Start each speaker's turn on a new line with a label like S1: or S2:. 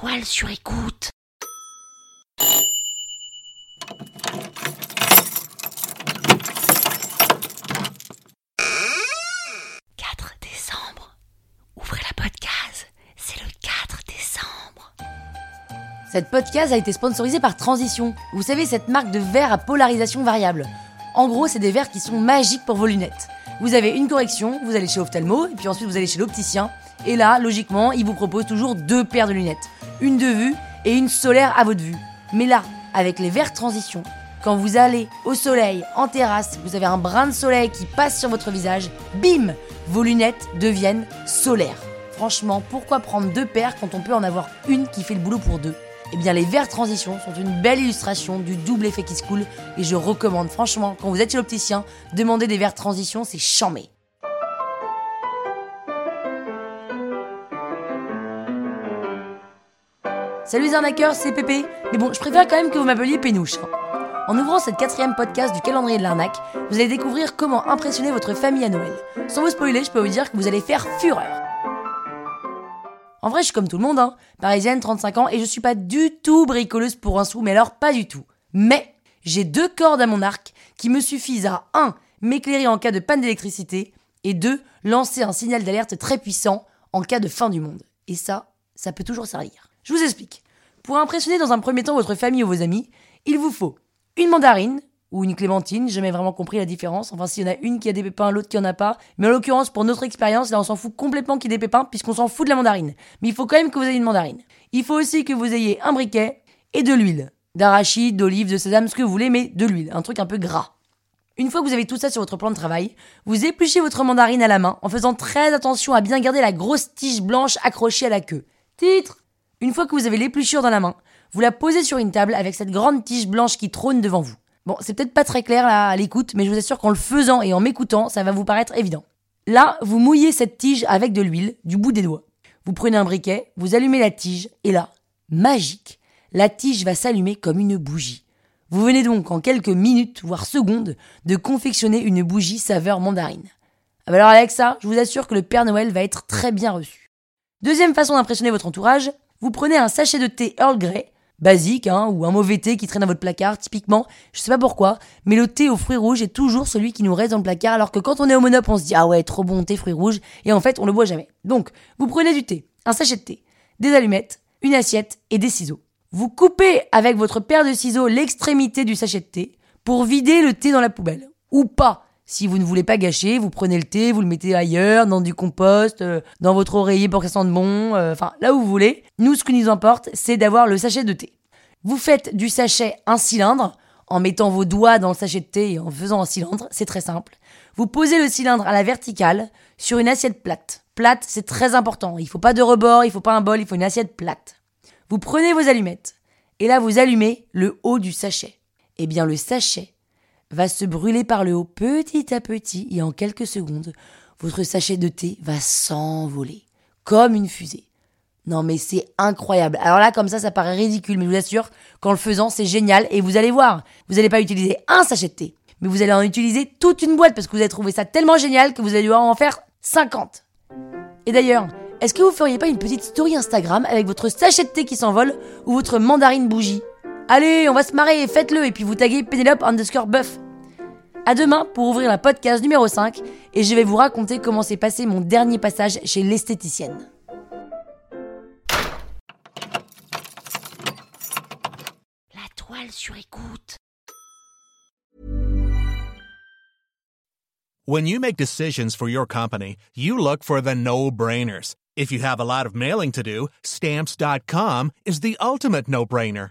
S1: toile sur écoute. « 4 décembre. Ouvrez la podcast. C'est le 4 décembre.
S2: Cette podcast a été sponsorisée par Transition. Vous savez, cette marque de verres à polarisation variable. En gros, c'est des verres qui sont magiques pour vos lunettes. Vous avez une correction, vous allez chez l'ophtalmo, et puis ensuite vous allez chez l'opticien. Et là, logiquement, il vous propose toujours deux paires de lunettes. Une de vue et une solaire à votre vue. Mais là, avec les verres Transition, quand vous allez au soleil, en terrasse, vous avez un brin de soleil qui passe sur votre visage, bim Vos lunettes deviennent solaires. Franchement, pourquoi prendre deux paires quand on peut en avoir une qui fait le boulot pour deux? Eh bien, les verres transition sont une belle illustration du double effet qui se coule et je recommande franchement, quand vous êtes chez l'opticien, demandez des verres transition, c'est chambé. Salut les arnaqueurs, c'est Pépé. Mais bon, je préfère quand même que vous m'appeliez Pénouche. hein. En ouvrant cette quatrième podcast du calendrier de l'arnaque, vous allez découvrir comment impressionner votre famille à Noël. Sans vous spoiler, je peux vous dire que vous allez faire fureur. En vrai, je suis comme tout le monde, hein. Parisienne, 35 ans, et je suis pas du tout bricoleuse pour un sou, mais alors pas du tout. Mais j'ai deux cordes à mon arc qui me suffisent à 1. m'éclairer en cas de panne d'électricité, et 2. lancer un signal d'alerte très puissant en cas de fin du monde. Et ça, ça peut toujours servir. Je vous explique. Pour impressionner dans un premier temps votre famille ou vos amis, il vous faut une mandarine ou une clémentine, jamais vraiment compris la différence. Enfin, s'il y en a une qui a des pépins, l'autre qui en a pas. Mais en l'occurrence, pour notre expérience, là, on s'en fout complètement qu'il y ait des pépins, puisqu'on s'en fout de la mandarine. Mais il faut quand même que vous ayez une mandarine. Il faut aussi que vous ayez un briquet et de l'huile. D'arachide, d'olive, de sésame, ce que vous voulez, mais de l'huile. Un truc un peu gras. Une fois que vous avez tout ça sur votre plan de travail, vous épluchez votre mandarine à la main en faisant très attention à bien garder la grosse tige blanche accrochée à la queue. Titre Une fois que vous avez l'épluchure dans la main, vous la posez sur une table avec cette grande tige blanche qui trône devant vous. Bon, c'est peut-être pas très clair là à l'écoute, mais je vous assure qu'en le faisant et en m'écoutant, ça va vous paraître évident. Là, vous mouillez cette tige avec de l'huile du bout des doigts. Vous prenez un briquet, vous allumez la tige, et là, magique, la tige va s'allumer comme une bougie. Vous venez donc en quelques minutes, voire secondes, de confectionner une bougie saveur mandarine. Ah bah alors avec ça, je vous assure que le Père Noël va être très bien reçu. Deuxième façon d'impressionner votre entourage, vous prenez un sachet de thé Earl Grey, basique, hein, ou un mauvais thé qui traîne dans votre placard, typiquement, je sais pas pourquoi, mais le thé aux fruits rouges est toujours celui qui nous reste dans le placard, alors que quand on est au monop, on se dit ah ouais, trop bon thé fruits rouges, et en fait, on le boit jamais. Donc, vous prenez du thé, un sachet de thé, des allumettes, une assiette et des ciseaux. Vous coupez avec votre paire de ciseaux l'extrémité du sachet de thé pour vider le thé dans la poubelle. Ou pas. Si vous ne voulez pas gâcher, vous prenez le thé, vous le mettez ailleurs, dans du compost, euh, dans votre oreiller pour que ça sente bon, euh, enfin là où vous voulez. Nous, ce qui nous importe, c'est d'avoir le sachet de thé. Vous faites du sachet un cylindre en mettant vos doigts dans le sachet de thé et en faisant un cylindre, c'est très simple. Vous posez le cylindre à la verticale sur une assiette plate. Plate, c'est très important. Il faut pas de rebord, il faut pas un bol, il faut une assiette plate. Vous prenez vos allumettes et là vous allumez le haut du sachet. Eh bien le sachet va se brûler par le haut petit à petit et en quelques secondes, votre sachet de thé va s'envoler comme une fusée. Non mais c'est incroyable. Alors là comme ça ça paraît ridicule mais je vous assure qu'en le faisant c'est génial et vous allez voir, vous n'allez pas utiliser un sachet de thé, mais vous allez en utiliser toute une boîte parce que vous allez trouver ça tellement génial que vous allez devoir en faire 50. Et d'ailleurs, est-ce que vous feriez pas une petite story Instagram avec votre sachet de thé qui s'envole ou votre mandarine bougie? Allez, on va se marrer, faites-le et puis vous taguez Penelope underscore buff. À demain pour ouvrir la podcast numéro 5 et je vais vous raconter comment s'est passé mon dernier passage chez l'esthéticienne.
S1: La toile sur écoute.
S3: When you make decisions for your company, you look for the no brainers. If you have a lot of mailing to do, stamps.com is the ultimate no brainer.